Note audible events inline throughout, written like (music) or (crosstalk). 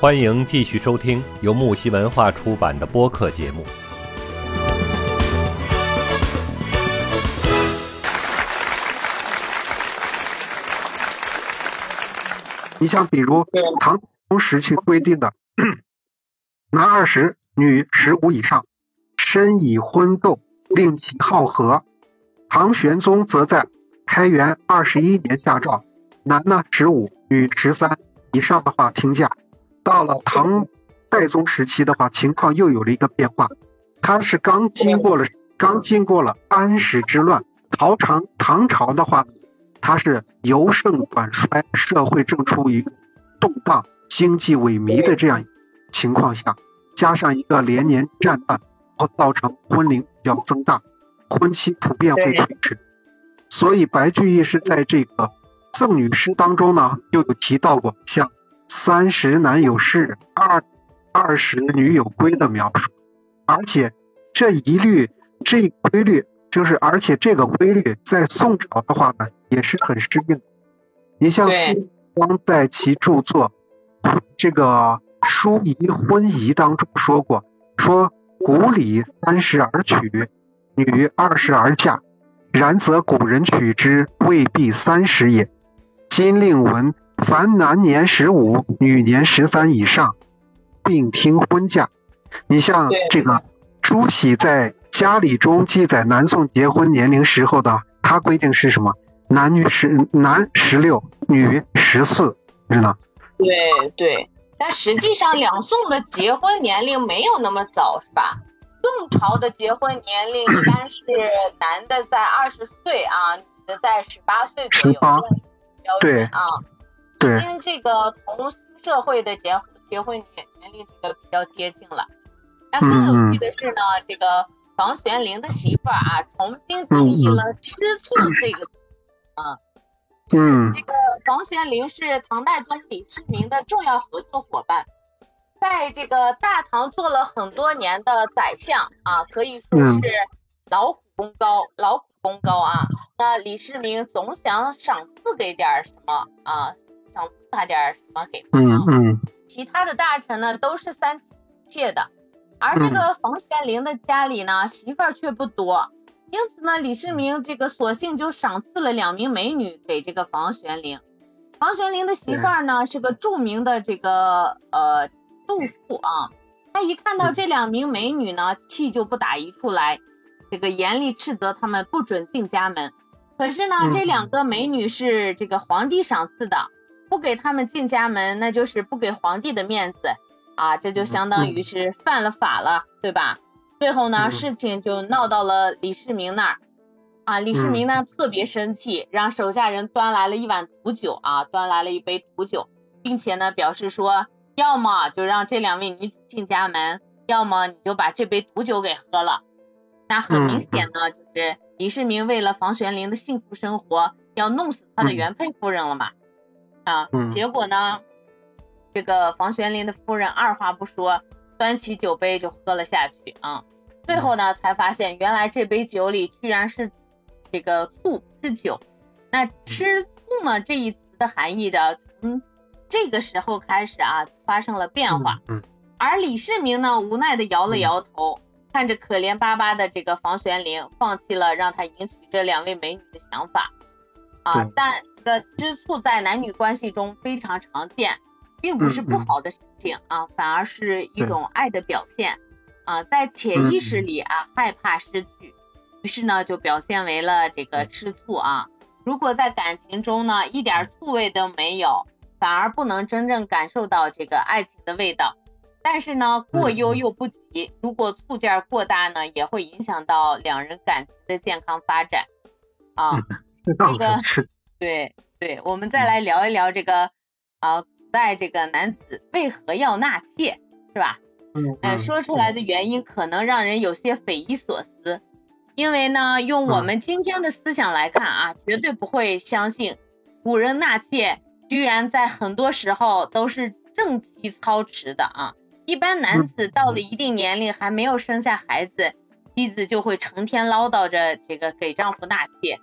欢迎继续收听由木西文化出版的播客节目。你像比如唐宗时期规定的，(clears throat) 男二十，女十五以上，身已婚斗，令其好合。唐玄宗则在开元二十一年下诏，男呢十五，女十三以上的话停嫁。到了唐代宗时期的话，情况又有了一个变化，他是刚经过了刚经过了安史之乱，唐朝唐朝的话。它是由盛转衰，社会正处于动荡、经济萎靡的这样情况下，加上一个连年战乱，会造成婚龄要增大，婚期普遍会推迟。所以白居易是在这个赠女诗当中呢，就有提到过像“三十男有事，二二十女有归”的描述，而且这一律这规律。就是，而且这个规律在宋朝的话呢，也是很适应。你像苏光在其著作《这个书仪婚仪》当中说过，说古礼三十而娶，女二十而嫁，然则古人娶之未必三十也。今令闻，凡男年十五，女年十三以上，并听婚嫁。你像这个朱熹在。家礼中记载南宋结婚年龄时候的，他规定是什么？男女十男十六，女十四，知道？对对，但实际上两宋的结婚年龄没有那么早，是吧？宋朝的结婚年龄一般是男的在二十岁啊，女的在十八岁左右，标准啊。对。已经这个同新社会的结结婚年年龄这个比较接近了。那更有趣的是呢，这个。房玄龄的媳妇儿啊，重新定义了“吃醋”这个啊，嗯，这个房玄龄是唐代宗李世民的重要合作伙伴，在这个大唐做了很多年的宰相啊，可以说是劳苦功高，劳苦功高啊。那李世民总想赏赐给点什么啊，赏赐他点什么给他。嗯嗯。其他的大臣呢，都是三妻妾的。而这个房玄龄的家里呢，媳妇儿却不多，因此呢，李世民这个索性就赏赐了两名美女给这个房玄龄。房玄龄的媳妇儿呢，是个著名的这个呃杜甫啊，他一看到这两名美女呢，气就不打一处来，这个严厉斥责他们不准进家门。可是呢，这两个美女是这个皇帝赏赐的，不给他们进家门，那就是不给皇帝的面子。啊，这就相当于是犯了法了，对吧？最后呢，事情就闹到了李世民那儿。啊，李世民呢特别生气，让手下人端来了一碗毒酒啊，端来了一杯毒酒，并且呢表示说，要么就让这两位女子进家门，要么你就把这杯毒酒给喝了。那很明显呢，就是李世民为了房玄龄的幸福生活，要弄死他的原配夫人了嘛。啊，结果呢？这个房玄龄的夫人二话不说，端起酒杯就喝了下去啊。最后呢，才发现原来这杯酒里居然是这个醋，是酒。那吃醋呢这一词的含义的，从这个时候开始啊，发生了变化。而李世民呢，无奈的摇了摇头，看着可怜巴巴的这个房玄龄，放弃了让他迎娶这两位美女的想法啊。但这个吃醋在男女关系中非常常见。并不是不好的事情啊，反而是一种爱的表现啊，在潜意识里啊害怕失去，于是呢就表现为了这个吃醋啊。如果在感情中呢一点醋味都没有，反而不能真正感受到这个爱情的味道。但是呢过忧又不及，如果醋劲儿过大呢，也会影响到两人感情的健康发展啊。这个是对对，我们再来聊一聊这个啊。古代这个男子为何要纳妾，是吧？嗯，说出来的原因可能让人有些匪夷所思，因为呢，用我们今天的思想来看啊，绝对不会相信古人纳妾居然在很多时候都是正妻操持的啊。一般男子到了一定年龄还没有生下孩子，妻子就会成天唠叨着这个给丈夫纳妾，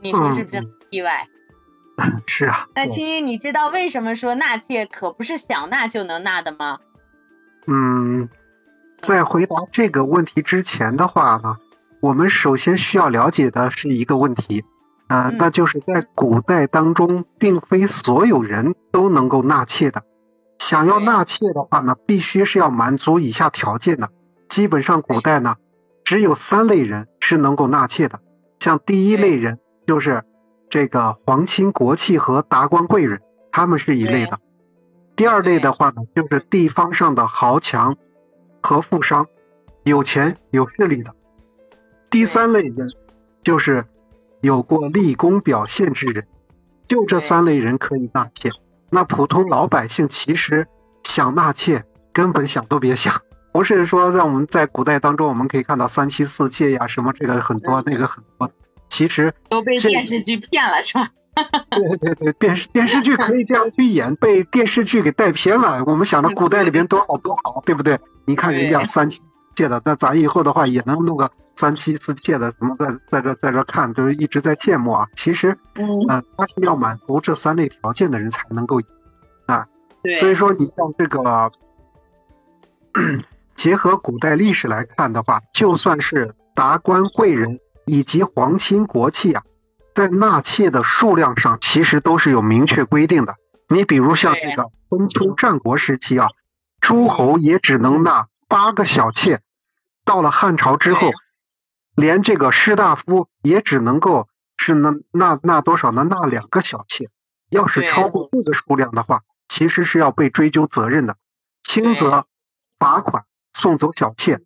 你说是不是意外？(laughs) 是啊。(laughs) 那青衣，你知道为什么说纳妾可不是想纳就能纳的吗？嗯，在回答这个问题之前的话呢，我们首先需要了解的是一个问题，啊，那就是在古代当中，并非所有人都能够纳妾的。想要纳妾的话呢，必须是要满足以下条件的。基本上古代呢，只有三类人是能够纳妾的。像第一类人就是这个皇亲国戚和达官贵人，他们是一类的。第二类的话呢，就是地方上的豪强和富商，有钱有势力的。第三类人就是有过立功表现之人，就这三类人可以纳妾。那普通老百姓其实想纳妾，根本想都别想。不是说在我们在古代当中，我们可以看到三妻四妾呀，什么这个很多，那个很多。其实都被电视剧骗了，是吧？对 (laughs) 对对，电视电视剧可以这样去演，被电视剧给带偏了。我们想着古代里边多好多好，对不对？你看人家三妻四妾的，那咱以后的话也能弄个三妻四妾的，什么在在这在这看，就是一直在羡慕啊。其实，嗯，他是要满足这三类条件的人才能够啊。对。所以说，你像这个。(clears throat) 结合古代历史来看的话，就算是达官贵人以及皇亲国戚啊，在纳妾的数量上，其实都是有明确规定的。你比如像这个春秋战国时期啊，诸侯也只能纳八个小妾；到了汉朝之后，连这个士大夫也只能够是纳纳纳多少呢？纳两个小妾。要是超过这个数量的话，其实是要被追究责任的，轻则罚款。送走小妾，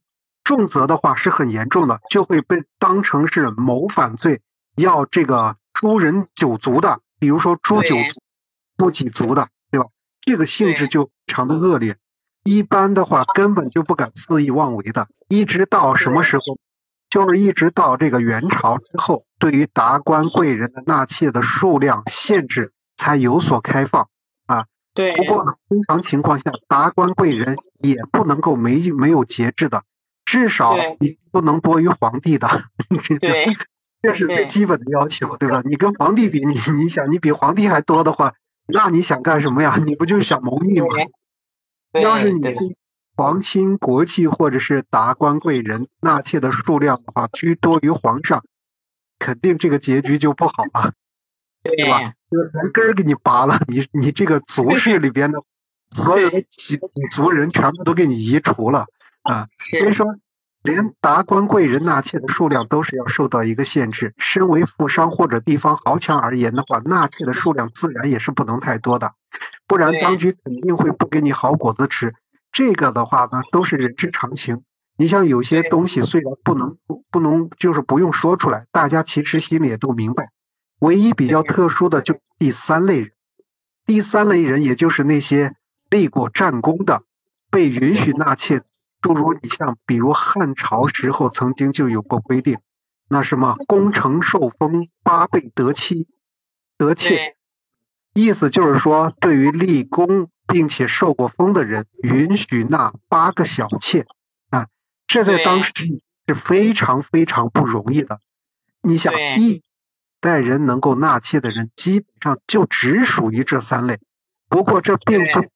重则的话是很严重的，就会被当成是谋反罪，要这个诛人九族的，比如说诛九族、诛几族的，对吧？这个性质就非常的恶劣，一般的话根本就不敢肆意妄为的。一直到什么时候？就是一直到这个元朝之后，对于达官贵人的纳妾的数量限制才有所开放啊。对。不过呢，通常情况下，达官贵人。也不能够没没有节制的，至少你不能多于皇帝的，(laughs) 对，这是最基本的要求，对吧？你跟皇帝比，你你想你比皇帝还多的话，那你想干什么呀？(laughs) 你不就是想谋逆吗？要是你皇亲国戚或者是达官贵人纳妾的数量的话居多于皇上，肯定这个结局就不好了，(laughs) 对吧？连根儿给你拔了，你你这个族室里边的。所有的几族人全部都给你移除了啊，所以说连达官贵人纳妾的数量都是要受到一个限制。身为富商或者地方豪强而言的话，纳妾的数量自然也是不能太多的，不然当局肯定会不给你好果子吃。这个的话呢，都是人之常情。你像有些东西虽然不能不能就是不用说出来，大家其实心里也都明白。唯一比较特殊的就第三类人，第三类人也就是那些。立过战功的被允许纳妾，诸如你像，比如汉朝时候曾经就有过规定，那什么功成受封八倍得妻得妾，意思就是说，对于立功并且受过封的人，允许纳八个小妾啊，这在当时是非常非常不容易的。你想，一代人能够纳妾的人，基本上就只属于这三类。不过这并不。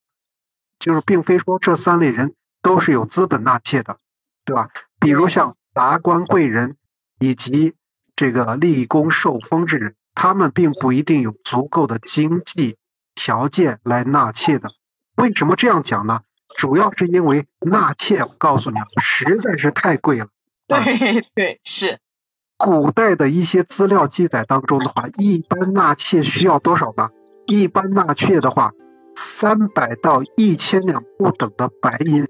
就是并非说这三类人都是有资本纳妾的，对吧？比如像达官贵人以及这个立功受封之人，他们并不一定有足够的经济条件来纳妾的。为什么这样讲呢？主要是因为纳妾，我告诉你啊，实在是太贵了。对 (laughs) 对是。古代的一些资料记载当中的话，一般纳妾需要多少呢？一般纳妾的话。三百到一千两不等的白银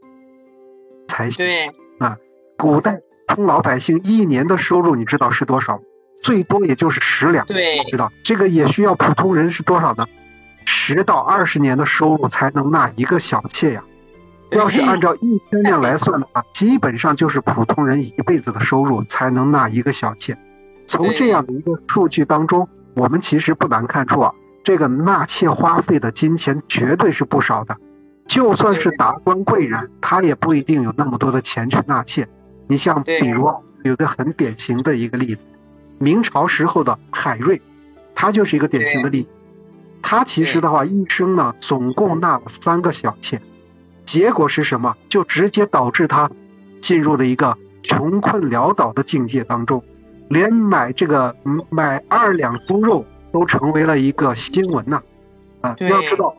才行。对啊，古代普通老百姓一年的收入你知道是多少？最多也就是十两。对，知道这个也需要普通人是多少呢？十到二十年的收入才能纳一个小妾呀。要是按照一千两来算的话，基本上就是普通人一辈子的收入才能纳一个小妾。从这样的一个数据当中，我们其实不难看出啊。这个纳妾花费的金钱绝对是不少的，就算是达官贵人，他也不一定有那么多的钱去纳妾。你像比如有个很典型的一个例子，明朝时候的海瑞，他就是一个典型的例子。他其实的话一生呢总共纳了三个小妾，结果是什么？就直接导致他进入了一个穷困潦倒的境界当中，连买这个买二两猪肉都成为了一个新闻呐！啊，要知道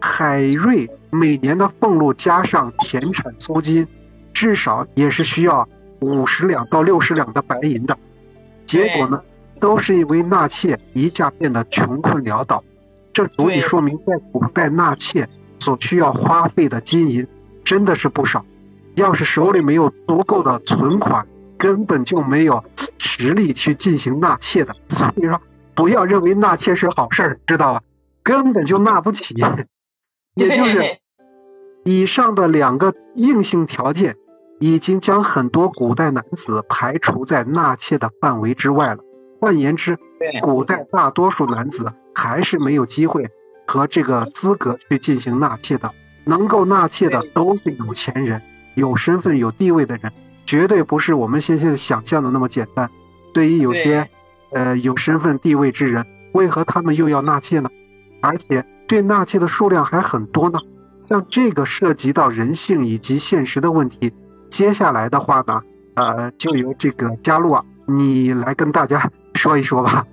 海瑞每年的俸禄加上田产租金，至少也是需要五十两到六十两的白银的。结果呢，都是因为纳妾一下变得穷困潦倒。这足以说明，在古代纳妾所需要花费的金银真的是不少。要是手里没有足够的存款，根本就没有实力去进行纳妾的。所以说，不要认为纳妾是好事儿，知道吧？根本就纳不起。也就是以上的两个硬性条件，已经将很多古代男子排除在纳妾的范围之外了。换言之，古代大多数男子还是没有机会和这个资格去进行纳妾的。能够纳妾的都是有钱人、有身份、有地位的人，绝对不是我们现在想象的那么简单。对于有些呃有身份地位之人，为何他们又要纳妾呢？而且对纳妾的数量还很多呢。像这个涉及到人性以及现实的问题，接下来的话呢，呃，就由这个嘉璐啊，你来跟大家。说一说吧。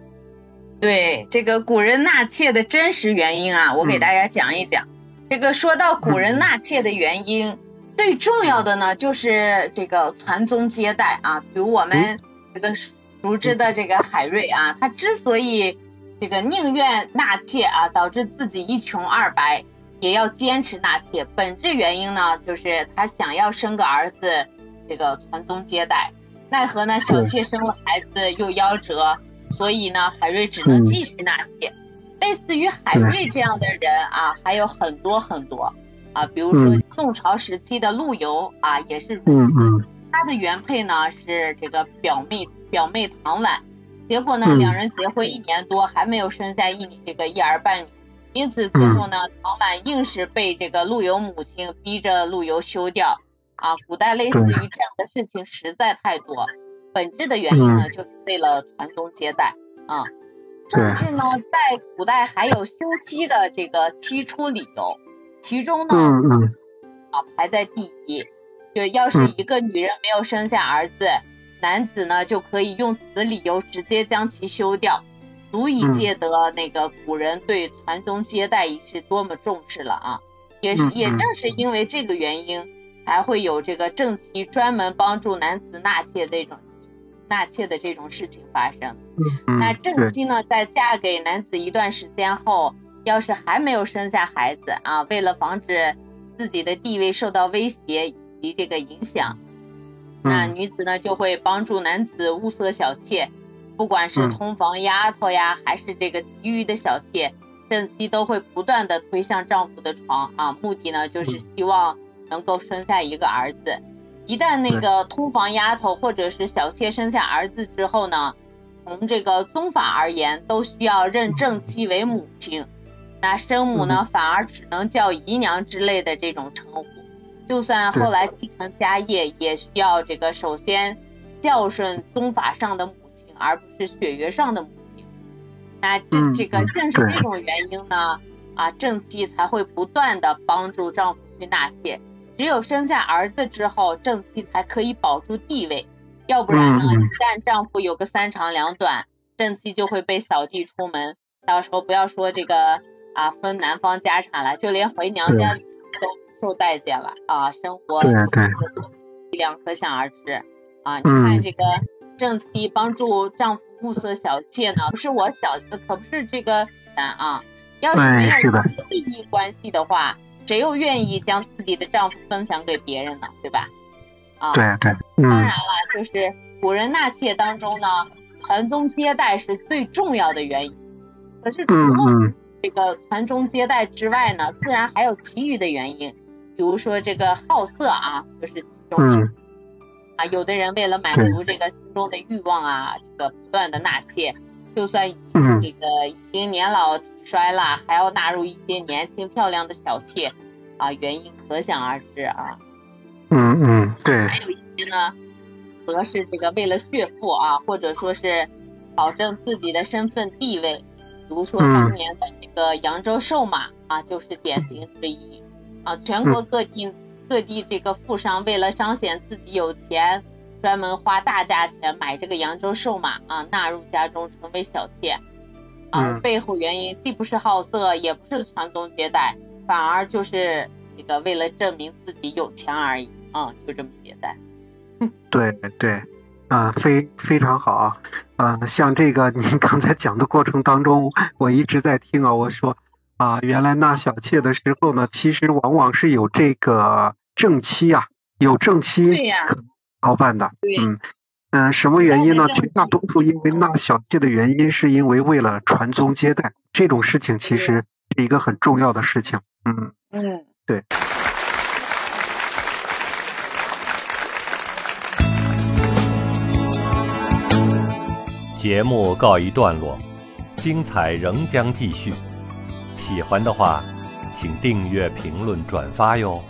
对这个古人纳妾的真实原因啊，我给大家讲一讲。这个说到古人纳妾的原因，最重要的呢就是这个传宗接代啊。比如我们这个熟知的这个海瑞啊，他之所以这个宁愿纳妾啊，导致自己一穷二白，也要坚持纳妾，本质原因呢就是他想要生个儿子，这个传宗接代。奈何呢？小妾生了孩子又夭折，所以呢，海瑞只能继续纳妾。类似于海瑞这样的人啊，还有很多很多啊，比如说宋朝时期的陆游啊，也是如此。他的原配呢是这个表妹表妹唐婉，结果呢，两人结婚一年多还没有生下一这个一儿半女，因此最后呢，唐满硬是被这个陆游母亲逼着陆游休掉。啊，古代类似于这样的事情实在太多，本质的原因呢，就是为了传宗接代啊。甚至呢，在古代还有休妻的这个七出理由，其中呢，啊排在第一，就要是一个女人没有生下儿子，男子呢就可以用此理由直接将其休掉，足以见得那个古人对传宗接代一事多么重视了啊。也是也正是因为这个原因。才会有这个正妻专门帮助男子纳妾这种纳妾的这种事情发生。那正妻呢，在嫁给男子一段时间后，要是还没有生下孩子啊，为了防止自己的地位受到威胁以及这个影响，那女子呢就会帮助男子物色小妾，不管是通房丫头呀，还是这个其余的小妾，正妻都会不断的推向丈夫的床啊，目的呢就是希望。能够生下一个儿子，一旦那个通房丫头或者是小妾生下儿子之后呢，从这个宗法而言，都需要认正妻为母亲，那生母呢反而只能叫姨娘之类的这种称呼，就算后来继承家业，也需要这个首先孝顺宗法上的母亲，而不是血缘上的母亲。那这这个正是这种原因呢，啊正妻才会不断的帮助丈夫去纳妾。只有生下儿子之后，正妻才可以保住地位，要不然呢，一旦丈夫有个三长两短，正妻就会被扫地出门，到时候不要说这个啊分男方家产了，就连回娘家都受待见了啊，生活对力量可想而知啊。你看这个正妻帮助丈夫物色小妾呢，不是我小，可不是这个啊，要是没有利益关系的话。谁又愿意将自己的丈夫分享给别人呢？对吧？啊，对对，当然了，就是古人纳妾当中呢，传宗接代是最重要的原因。可是除了这个传宗接代之外呢，自然还有其余的原因，比如说这个好色啊，就是其中之啊，有的人为了满足这个心中的欲望啊，这个不断的纳妾。就算这个已经年老体衰了，还要纳入一些年轻漂亮的小妾啊，原因可想而知啊。嗯嗯，对。还有一些呢，则是这个为了炫富啊，或者说是保证自己的身份地位，比如说当年的这个扬州瘦马啊，就是典型之一啊。全国各地各地这个富商为了彰显自己有钱，专门花大价钱买这个扬州瘦马啊，纳入家中成为小妾啊。背后原因既不是好色，也不是传宗接代，反而就是这个为了证明自己有钱而已啊，就这么简单。对对。啊，非非常好啊！啊，像这个您刚才讲的过程当中，我一直在听啊。我说啊，原来纳小妾的时候呢，其实往往是有这个正妻啊，有正妻可操办的。嗯嗯，什么原因呢？绝大多数因为纳小妾的原因，是因为为了传宗接代，这种事情其实是一个很重要的事情。嗯嗯，对。节目告一段落，精彩仍将继续。喜欢的话，请订阅、评论、转发哟。